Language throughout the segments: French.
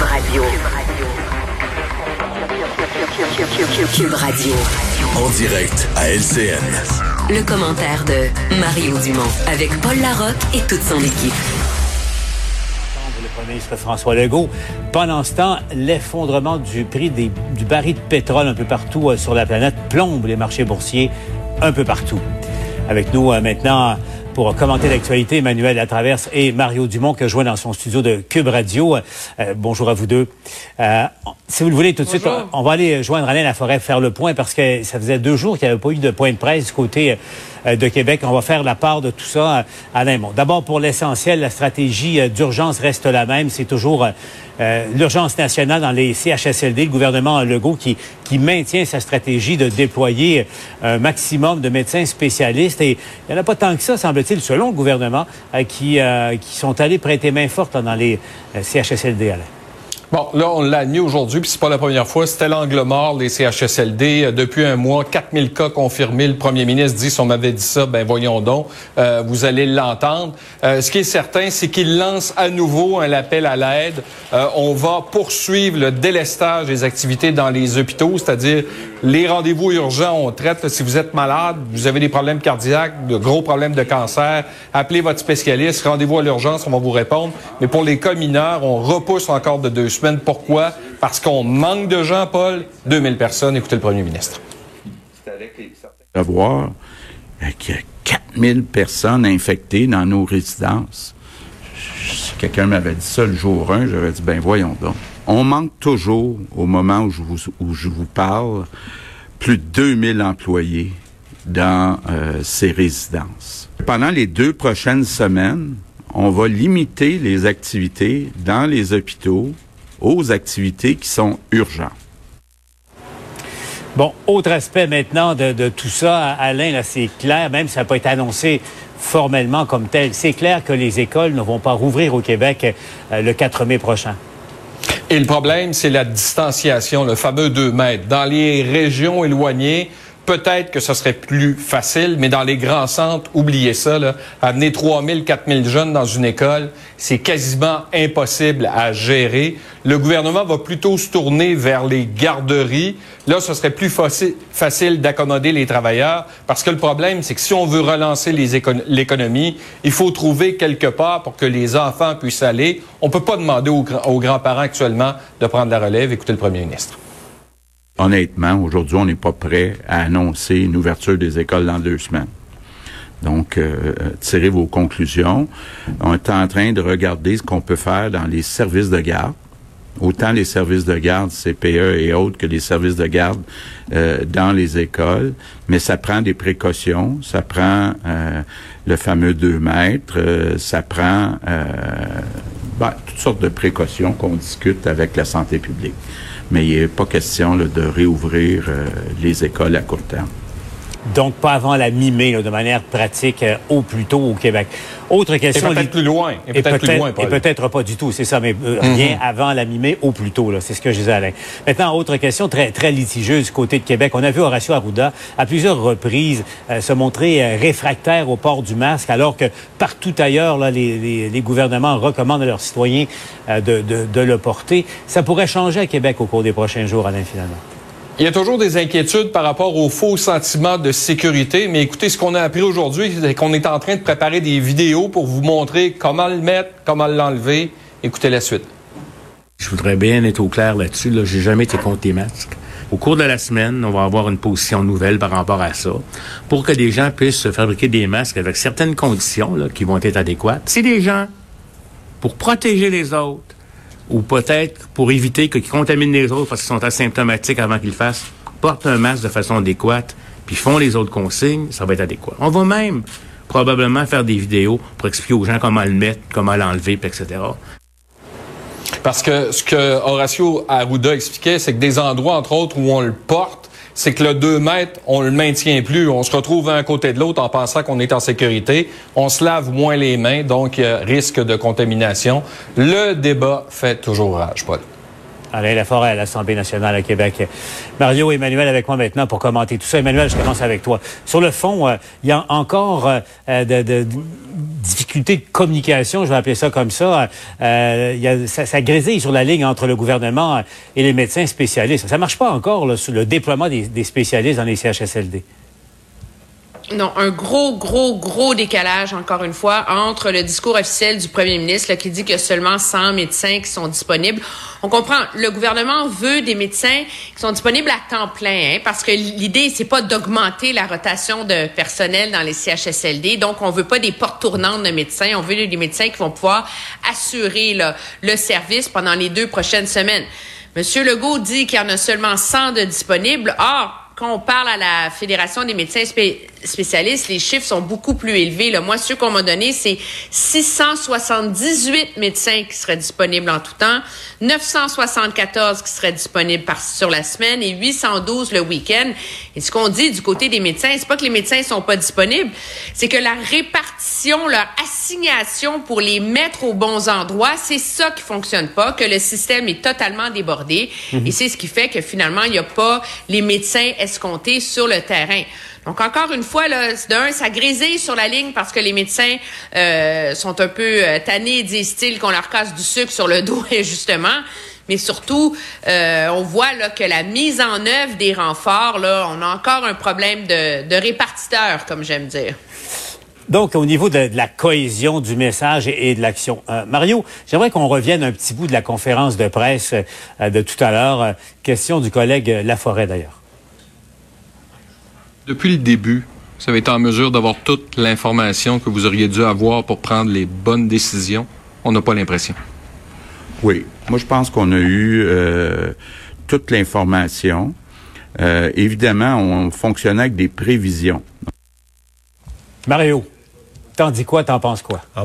Cube Radio. Cube Radio. En direct à LCN. Le commentaire de Mario Dumont avec Paul Larocque et toute son équipe. Le premier ministre François Legault. Pendant ce temps, l'effondrement du prix des- du baril de pétrole un peu partout euh, sur la planète plombe les marchés boursiers un peu partout. Avec nous euh, maintenant pour commenter l'actualité, Emmanuel Latraverse et Mario Dumont que je vois dans son studio de Cube Radio. Euh, bonjour à vous deux. Euh, si vous le voulez tout de suite, on va aller joindre Alain Laforêt faire le point parce que ça faisait deux jours qu'il n'y avait pas eu de point de presse du côté euh, de Québec. On va faire la part de tout ça. Euh, Alain, bon, d'abord pour l'essentiel, la stratégie euh, d'urgence reste la même. C'est toujours euh, euh, l'urgence nationale dans les CHSLD, le gouvernement Legault qui, qui maintient sa stratégie de déployer un maximum de médecins spécialistes. Et il n'y en a pas tant que ça, semble-t-il, selon le gouvernement, euh, qui, euh, qui sont allés prêter main forte dans les euh, CHSLD, Alain. Bon, là, on l'a admis aujourd'hui, puis c'est pas la première fois. C'était l'angle mort des CHSLD. Euh, depuis un mois, 4000 cas confirmés. Le premier ministre dit, si on m'avait dit ça, ben voyons donc, euh, vous allez l'entendre. Euh, ce qui est certain, c'est qu'il lance à nouveau un appel à l'aide. On va poursuivre le délestage des activités dans les hôpitaux, c'est-à-dire les rendez-vous urgents, on traite. Si vous êtes malade, vous avez des problèmes cardiaques, de gros problèmes de cancer, appelez votre spécialiste, rendez-vous à l'urgence, on va vous répondre. Mais pour les cas mineurs, on repousse encore de deux semaines. Pourquoi? Parce qu'on manque de gens, Paul. 2000 personnes. Écoutez le premier ministre. de voir euh, qu'il y a 4000 personnes infectées dans nos résidences. Si quelqu'un m'avait dit ça le jour 1, j'aurais dit, ben voyons donc. On manque toujours, au moment où je vous, parle, plus de 2000 employés dans euh, ces résidences. Pendant les deux prochaines semaines, on va limiter les activités dans les hôpitaux aux activités qui sont urgentes. Bon, autre aspect maintenant de, de tout ça, Alain, là, c'est clair, même si ça n'a pas été annoncé formellement comme tel, c'est clair que les écoles ne vont pas rouvrir au Québec euh, le 4 mai prochain. Et le problème, c'est la distanciation, le fameux 2 mètres. Dans les régions éloignées, peut-être que ce serait plus facile, mais dans les grands centres, oubliez ça, là, amener 3000, 4000 jeunes dans une école, c'est quasiment impossible à gérer. Le gouvernement va plutôt se tourner vers les garderies. Là, ce serait plus faci- facile d'accommoder les travailleurs parce que le problème, c'est que si on veut relancer l'économie, il faut trouver quelque part pour que les enfants puissent aller. On peut pas demander aux, aux grands-parents actuellement de prendre la relève. Écoutez le premier ministre. Honnêtement, aujourd'hui, on n'est pas prêt à annoncer une ouverture des écoles dans deux semaines. Donc, euh, euh, tirez vos conclusions. On est en train de regarder ce qu'on peut faire dans les services de garde, autant les services de garde, CPE et autres, que les services de garde euh, dans les écoles. Mais ça prend des précautions, ça prend le fameux 2 mètres, ça prend ben, toutes sortes de précautions qu'on discute avec la santé publique. Mais il n'est pas question de réouvrir euh, les écoles à court terme. Donc, pas avant la mi-mai, de manière pratique, euh, au plus tôt au Québec. Autre Et question. peut-être Lyd- plus loin. Et peut-être plus loin, et peut-être pas du tout, c'est ça, mais euh, rien avant la mi-mai au plus tôt, là, c'est ce que je disais Alain. Maintenant, autre question très très litigieuse du côté de Québec. On a vu Horacio Arruda à plusieurs reprises euh, se montrer euh, réfractaire au port du masque, alors que partout ailleurs, là, les, les- les gouvernements recommandent à leurs citoyens euh, de, de- de le porter. Ça pourrait changer à Québec au cours des prochains jours, Alain, finalement. Il y a toujours des inquiétudes par rapport au faux sentiment de sécurité, mais écoutez, ce qu'on a appris aujourd'hui, c'est qu'on est en train de préparer des vidéos pour vous montrer comment le mettre, comment l'enlever. Écoutez la suite. Je voudrais bien être au clair là-dessus. Là. J'ai jamais été contre les masques. Au cours de la semaine, on va avoir une position nouvelle par rapport à ça, pour que les gens puissent fabriquer des masques avec certaines conditions qui vont être adéquates. Si les gens, pour protéger les autres, ou peut-être pour éviter qu'ils contaminent les autres parce qu'ils sont asymptomatiques avant qu'ils le fassent, portent un masque de façon adéquate, puis font les autres consignes, ça va être adéquat. On va même probablement faire des vidéos pour expliquer aux gens comment le mettre, comment l'enlever, etc. Parce que ce que Horacio Arruda expliquait, c'est que des endroits, entre autres, où on le porte, c'est que le 2 mètres, on le maintient plus. On se retrouve un côté de l'autre en pensant qu'on est en sécurité. On se lave moins les mains, donc risque de contamination. Le débat fait toujours rage, Paul. Alain Laforêt à l'Assemblée nationale à Québec. Mario Emmanuel avec moi maintenant pour commenter tout ça. Emmanuel, je commence avec toi. Sur le fond, euh, il y a encore euh, de, de, difficultés de communication, je vais appeler ça comme ça. Euh, y a, ça, ça grésille sur la ligne entre le gouvernement et les médecins spécialistes. Ça marche pas encore là, sur le déploiement des spécialistes dans les CHSLD. Non, un gros, gros, gros décalage, encore une fois, entre le discours officiel du premier ministre qui dit qu'il y a seulement 100 médecins qui sont disponibles. On comprend, le gouvernement veut des médecins qui sont disponibles à temps plein, hein, parce que l'idée, c'est pas d'augmenter la rotation de personnel dans les CHSLD. Donc, on veut pas des portes tournantes de médecins, on veut des médecins qui vont pouvoir assurer le service pendant les deux prochaines semaines. Monsieur Legault dit qu'il y en a seulement 100 de disponibles. Or, quand on parle à la Fédération des médecins spécialistes, les chiffres sont beaucoup plus élevés. Là. Moi, ceux qu'on m'a donné, c'est 678 médecins qui seraient disponibles en tout temps, 974 qui seraient disponibles par, sur la semaine et 812 le week-end. Et ce qu'on dit du côté des médecins, c'est pas que les médecins sont pas disponibles, c'est que la répartition, leur assignation pour les mettre aux bons endroits, c'est ça qui fonctionne pas, que le système est totalement débordé. Mhm. Et c'est ce qui fait que finalement, il n'y a pas les médecins sur le terrain. Donc encore une fois, là, d'un, ça grésille sur la ligne parce que les médecins euh, sont un peu euh, tannés, disent-ils, qu'on leur casse du sucre sur le dos, justement. Mais surtout, euh, on voit là, que la mise en œuvre des renforts, là, on a encore un problème de, de répartiteur, comme j'aime dire. Donc, au niveau de, la cohésion du message et, de l'action, Mario, j'aimerais qu'on revienne un petit bout de la conférence de presse de tout à l'heure. question du collègue Laforêt, d'ailleurs. Depuis le début, vous avez été en mesure d'avoir toute l'information que vous auriez dû avoir pour prendre les bonnes décisions. On n'a pas l'impression. Oui. Moi, je pense qu'on a eu euh, toute l'information. Euh, évidemment, on fonctionnait avec des prévisions. Mario, t'en dis quoi, t'en penses quoi? Ah,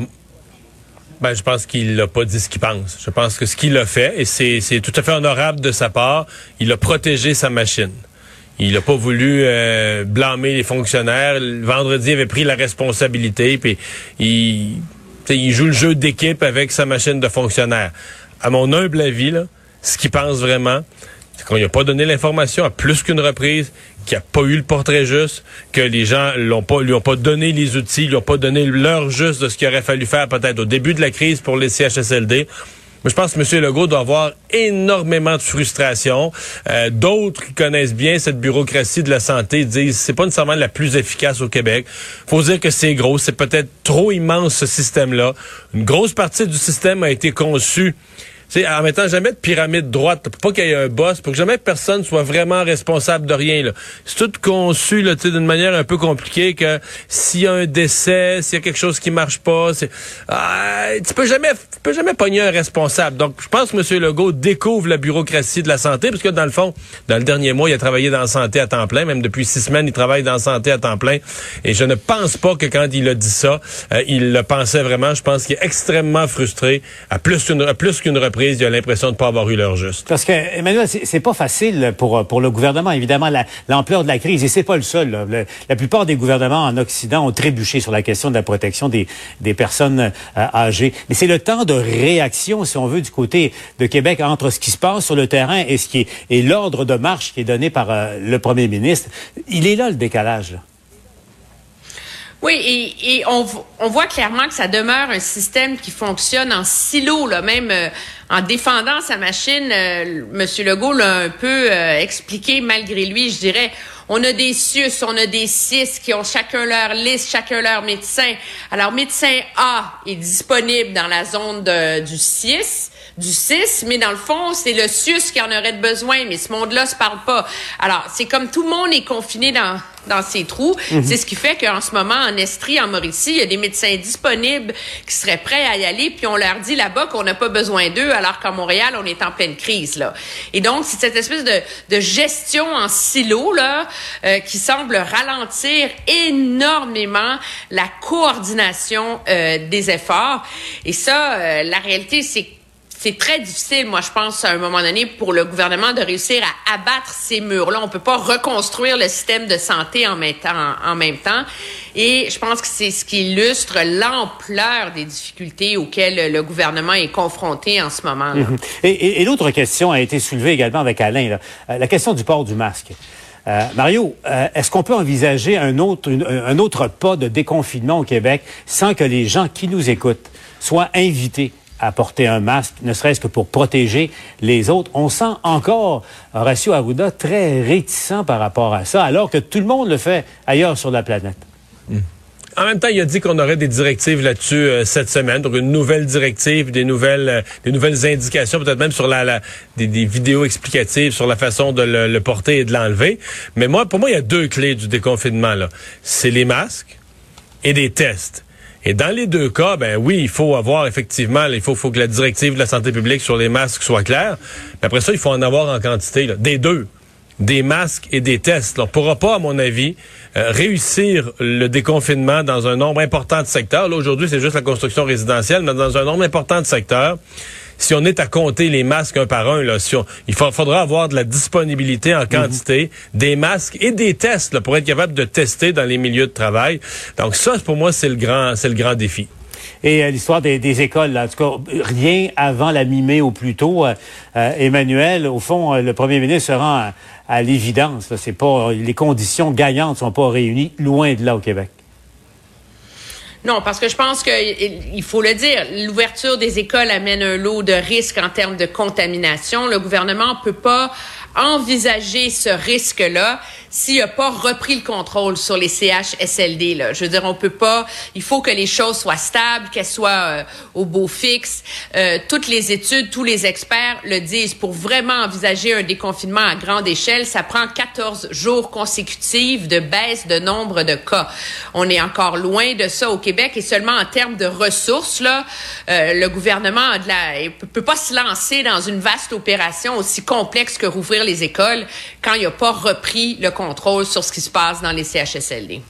ben, je pense qu'il n'a pas dit ce qu'il pense. Je pense que ce qu'il a fait, et c'est tout à fait honorable de sa part, il a protégé sa machine. Il n'a pas voulu euh, blâmer les fonctionnaires. Vendredi, il avait pris la responsabilité, puis il, joue le jeu d'équipe avec sa machine de fonctionnaire. À mon humble avis, là, ce qu'il pense vraiment, c'est qu'on n'a pas donné l'information à plus qu'une reprise, qu'il n'y a pas eu le portrait juste, que les gens l'ont pas, lui ont pas donné les outils, lui ont pas donné l'heure juste de ce qu'il aurait fallu faire peut-être au début de la crise pour les CHSLD je pense que M. Legault doit avoir énormément de frustration. Euh, d'autres qui connaissent bien cette bureaucratie de la santé disent c'est pas nécessairement la plus efficace au Québec. Faut dire que c'est gros, c'est peut-être trop immense ce système-là. Une grosse partie du système a été conçue c'est en mettant jamais de pyramide droite, pour pas qu'il y ait un boss, pour que jamais personne soit vraiment responsable de rien. C'est tout conçu d'une manière un peu compliquée que s'il y a un décès, s'il y a quelque chose qui marche pas, ah, tu peux jamais tu peux jamais pogner un responsable. Donc je pense que M. Legault découvre la bureaucratie de la santé, parce que dans le fond, dans le dernier mois, il a travaillé dans la santé à temps plein, même depuis six semaines, il travaille dans la santé à temps plein. Et je ne pense pas que quand il a dit ça, euh, il le pensait vraiment. Je pense qu'il est extrêmement frustré à plus qu'une plus qu'une l'impression de ne pas avoir eu leur juste. Parce que, Emmanuel, c'est pas facile pour, pour le gouvernement, évidemment, l'ampleur de la crise. Et c'est pas le seul. la plupart des gouvernements en Occident ont trébuché sur la question de la protection des, des personnes euh, âgées. Mais c'est le temps de réaction, si on veut, du côté de Québec entre ce qui se passe sur le terrain et ce qui est, l'ordre de marche qui est donné par euh, le premier ministre. Il est là, le décalage. Oui, et, et on, on, voit clairement que ça demeure un système qui fonctionne en silo, même euh, en défendant sa machine. Euh, Monsieur Legault l'a un peu euh, expliqué, malgré lui, je dirais. On a des CIUS, on a des CIS qui ont chacun leur liste, chacun leur médecin. Alors, médecin A est disponible dans la zone du CIS du 6, mais dans le fond, c'est le SUS qui en aurait besoin, mais ce monde-là se parle pas. Alors, c'est comme tout le monde est confiné dans, dans ses trous. Mhm. C'est ce qui fait qu'en ce moment, en Estrie, en Mauricie, il y a des médecins disponibles qui seraient prêts à y aller, puis on leur dit là-bas qu'on n'a pas besoin d'eux, alors qu'à Montréal, on est en pleine crise. là. Et donc, c'est cette espèce de, de, gestion en silo là euh, qui semble ralentir énormément la coordination euh, des efforts. Et ça, euh, la réalité, c'est c'est très difficile, moi, je pense, à un moment donné, pour le gouvernement de réussir à abattre ces murs-là. On peut pas reconstruire le système de santé en même temps. Et je pense que c'est ce qui illustre l'ampleur des difficultés auxquelles le gouvernement est confronté en ce moment. Mhm. Et, l'autre question a été soulevée également avec Alain, euh, la question du port du masque. Euh, Mario, euh, est-ce qu'on peut envisager un autre, un autre pas de déconfinement au Québec sans que les gens qui nous écoutent soient invités à porter un masque, ne serait-ce que pour protéger les autres. On sent encore Horacio Arruda très réticent par rapport à ça, alors que tout le monde le fait ailleurs sur la planète. En même temps, il a dit qu'on aurait des directives là-dessus euh, cette semaine, donc une nouvelle directive, des nouvelles, euh, des nouvelles indications, peut-être même sur la, des, vidéos explicatives sur la façon de le, porter et de l'enlever. Mais moi, pour moi, il y a deux clés du déconfinement là. C'est les masques et des tests. Et dans les deux cas, ben oui, il faut avoir effectivement, il faut, faut que la directive de la santé publique sur les masques soit claire. Mais après ça, il faut en avoir en quantité, des deux des masques et des tests. On ne pourra pas, à mon avis, euh, réussir le déconfinement dans un nombre important de secteurs. Là, aujourd'hui, c'est juste la construction résidentielle, mais dans un nombre important de secteurs, si on est à compter les masques un par un, là, si il faudra avoir de la disponibilité en quantité, mhm. des masques et des tests là, pour être capable de tester dans les milieux de travail. Donc ça, pour moi, c'est le grand, c'est le grand défi. Et euh, l'histoire des, écoles, là, en tout cas, rien avant la mi-mai au plus tôt. Euh, euh, Emmanuel, au fond, le premier ministre se rend à, l'évidence. C'est pas les conditions gagnantes sont pas réunies, loin de là au Québec. Non, parce que je pense qu'il faut le dire, l'ouverture des écoles amène un lot de risques en termes de contamination. Le gouvernement ne peut pas envisager ce risque-là s'il n'a pas repris le contrôle sur les CHSLD. Là. Je veux dire, on peut pas. Il faut que les choses soient stables, qu'elles soient euh, au beau fixe. Euh, toutes les études, tous les experts le disent. Pour vraiment envisager un déconfinement à grande échelle, ça prend 14 jours consécutifs de baisse de nombre de cas. On est encore loin de ça au Québec et seulement en termes de ressources, là, euh, le gouvernement a de la, peut pas se lancer dans une vaste opération aussi complexe que rouvrir les écoles quand il n'a pas repris le contrôle sur ce qui se passe dans les CHSLD.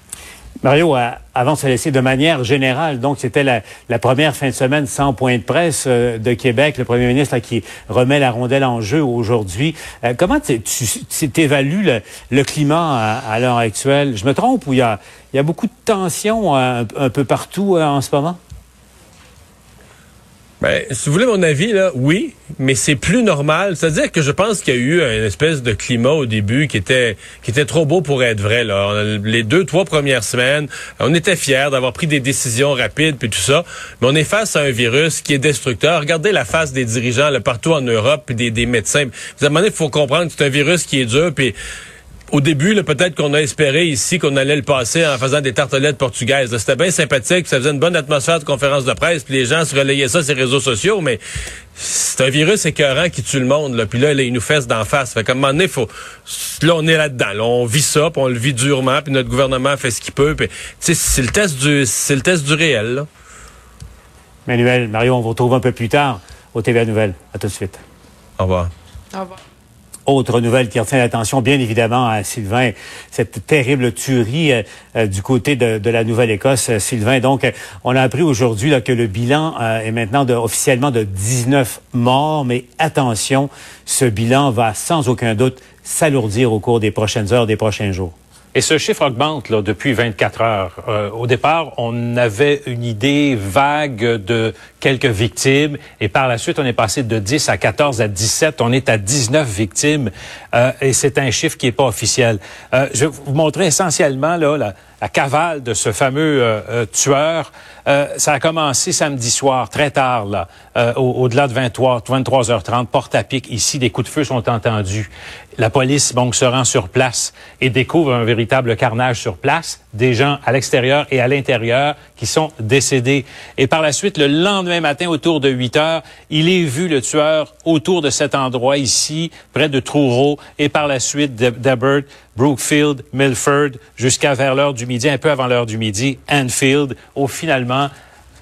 Mario, avant de se laisser de manière générale, donc c'était la, première fin de semaine sans point de presse euh, de Québec, le premier ministre qui remet la rondelle en jeu aujourd'hui. Euh, comment tu évalues le, climat à, l'heure actuelle? Je me trompe ou il y a, beaucoup de tensions euh, un peu partout en ce moment? Ben, si vous voulez mon avis, là, oui, mais c'est plus normal. C'est-à-dire que je pense qu'il y a eu une espèce de climat au début qui était qui était trop beau pour être vrai. Là. Les deux, trois premières semaines, on était fiers d'avoir pris des décisions rapides puis tout ça, mais on est face à un virus qui est destructeur. Regardez la face des dirigeants là, partout en Europe puis des, médecins. Vous avez il faut comprendre que c'est un virus qui est dur puis au début, peut-être qu'on a espéré ici qu'on allait le passer en faisant des tartelettes portugaises. C'était bien sympathique, ça faisait une bonne atmosphère de conférence de presse, puis les gens se relayaient ça sur les réseaux sociaux, mais c'est un virus écœurant qui tue le monde. Là. Puis là, il nous fesse d'en face. Fait qu'à un moment donné, faut... là, on est là-dedans. on vit ça, puis on le vit durement, puis notre gouvernement fait ce qu'il peut. Puis, c'est le test du c'est le test du réel. Là. Manuel, Mario, on vous retrouve un peu plus tard au TVA Nouvelle. À tout de suite. Au revoir. Au revoir. Autre nouvelle qui retient l'attention, bien évidemment, à Sylvain, cette terrible tuerie euh, euh, du côté de, la Nouvelle-Écosse, euh, Sylvain. Donc, on a appris aujourd'hui que le bilan est maintenant officiellement de 19 morts, mais attention, ce bilan va sans aucun doute s'alourdir au cours des prochaines heures, des prochains jours. Et ce chiffre augmente là, depuis 24 heures. Euh, au départ, on avait une idée vague de quelques victimes et par la suite, on est passé de 10 à 14 à 17. On est à 19 victimes euh, et c'est un chiffre qui n'est pas officiel. Euh, je vais vous montrer essentiellement là, la, la cavale de ce fameux euh, euh, tueur. Euh, ça a commencé samedi soir, très tard, là, au-delà de 23, 23h30, porte à pic. Ici, des coups de feu sont entendus. La police donc se rend sur place et découvre un véritable carnage sur place, des gens à l'extérieur et à l'intérieur qui sont décédés. Et par la suite, le lendemain matin, autour de 8 heures, il est vu le tueur autour de cet endroit ici, près de Truro, et par la suite, Debert, Brookfield, Milford, jusqu'à vers l'heure du midi, un peu avant l'heure du midi, Anfield, où finalement,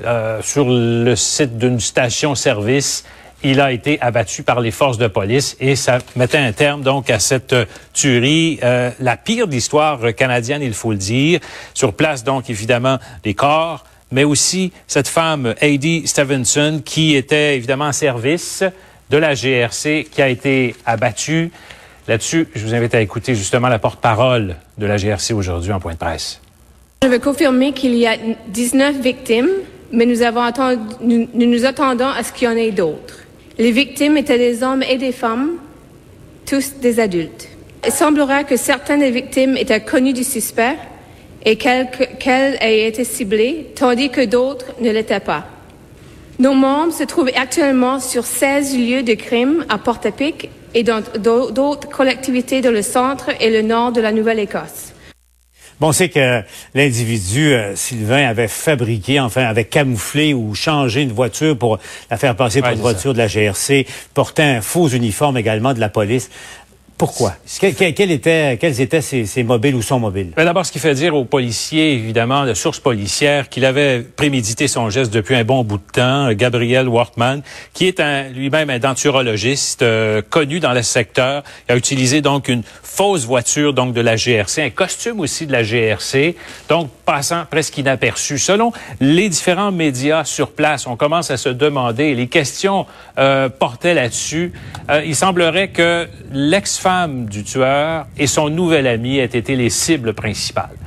euh, sur le site d'une station-service, il a été abattu par les forces de police et ça mettait un terme donc à cette tuerie, euh, la pire de l'histoire canadienne, il faut le dire. Sur place donc évidemment les corps, mais aussi cette femme, Heidi Stevenson, qui était évidemment en service de la GRC, qui a été abattue. Là-dessus, je vous invite à écouter justement la porte-parole de la GRC aujourd'hui en point de presse. Je veux confirmer qu'il y a 19 victimes, mais nous, avons attendu, nous nous attendons à ce qu'il y en ait d'autres. Les victimes étaient des hommes et des femmes, tous des adultes. Il semblera que certaines des victimes étaient connues du suspect et qu'elles aient été ciblées, tandis que d'autres ne l'étaient pas. Nos membres se trouvent actuellement sur 16 lieux de crime à Portapic et dans d'autres collectivités dans le centre et le nord de la Nouvelle-Écosse. Bon, on sait que l'individu, euh, Sylvain, avait fabriqué, enfin, avait camouflé ou changé une voiture pour la faire passer pour une c'est voiture de la GRC, portait un faux uniforme également de la police. Pourquoi? Quel était- quels étaient ces, ces mobiles ou son mobile? Ben, D'abord, ce qui fait dire aux policiers, évidemment, de sources policières, qu'il avait prémédité son geste depuis un bon bout de temps, Gabriel Wortman, qui est lui-même un denturologiste euh, connu dans le secteur, Il a utilisé donc une fausse voiture donc de la GRC, un costume aussi de la GRC, donc passant presque inaperçu. Selon les différents médias sur place, on commence à se demander, les questions euh, portaient là-dessus. Euh, il semblerait que l'ex-femme du tueur et son nouvel ami aient été les cibles principales.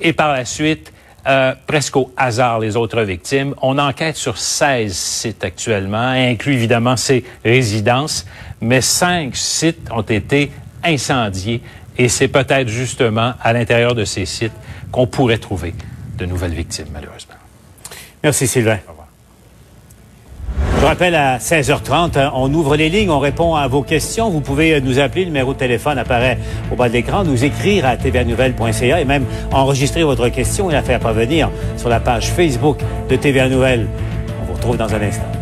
Et par la suite, euh, presque au hasard, les autres victimes. On enquête sur 16 sites actuellement, inclus évidemment ces résidences, mais cinq sites ont été incendiés et c'est peut-être justement à l'intérieur de ces sites qu'on pourrait trouver de nouvelles victimes, malheureusement. Merci, Sylvain. Je rappelle à 16h30, hein, on ouvre les lignes, on répond à vos questions. Vous pouvez euh, nous appeler, le numéro de téléphone apparaît au bas de l'écran, nous écrire à tvanouvelle.ca et même enregistrer votre question et la faire parvenir sur la page Facebook de TVA Nouvelle. On vous retrouve dans un instant.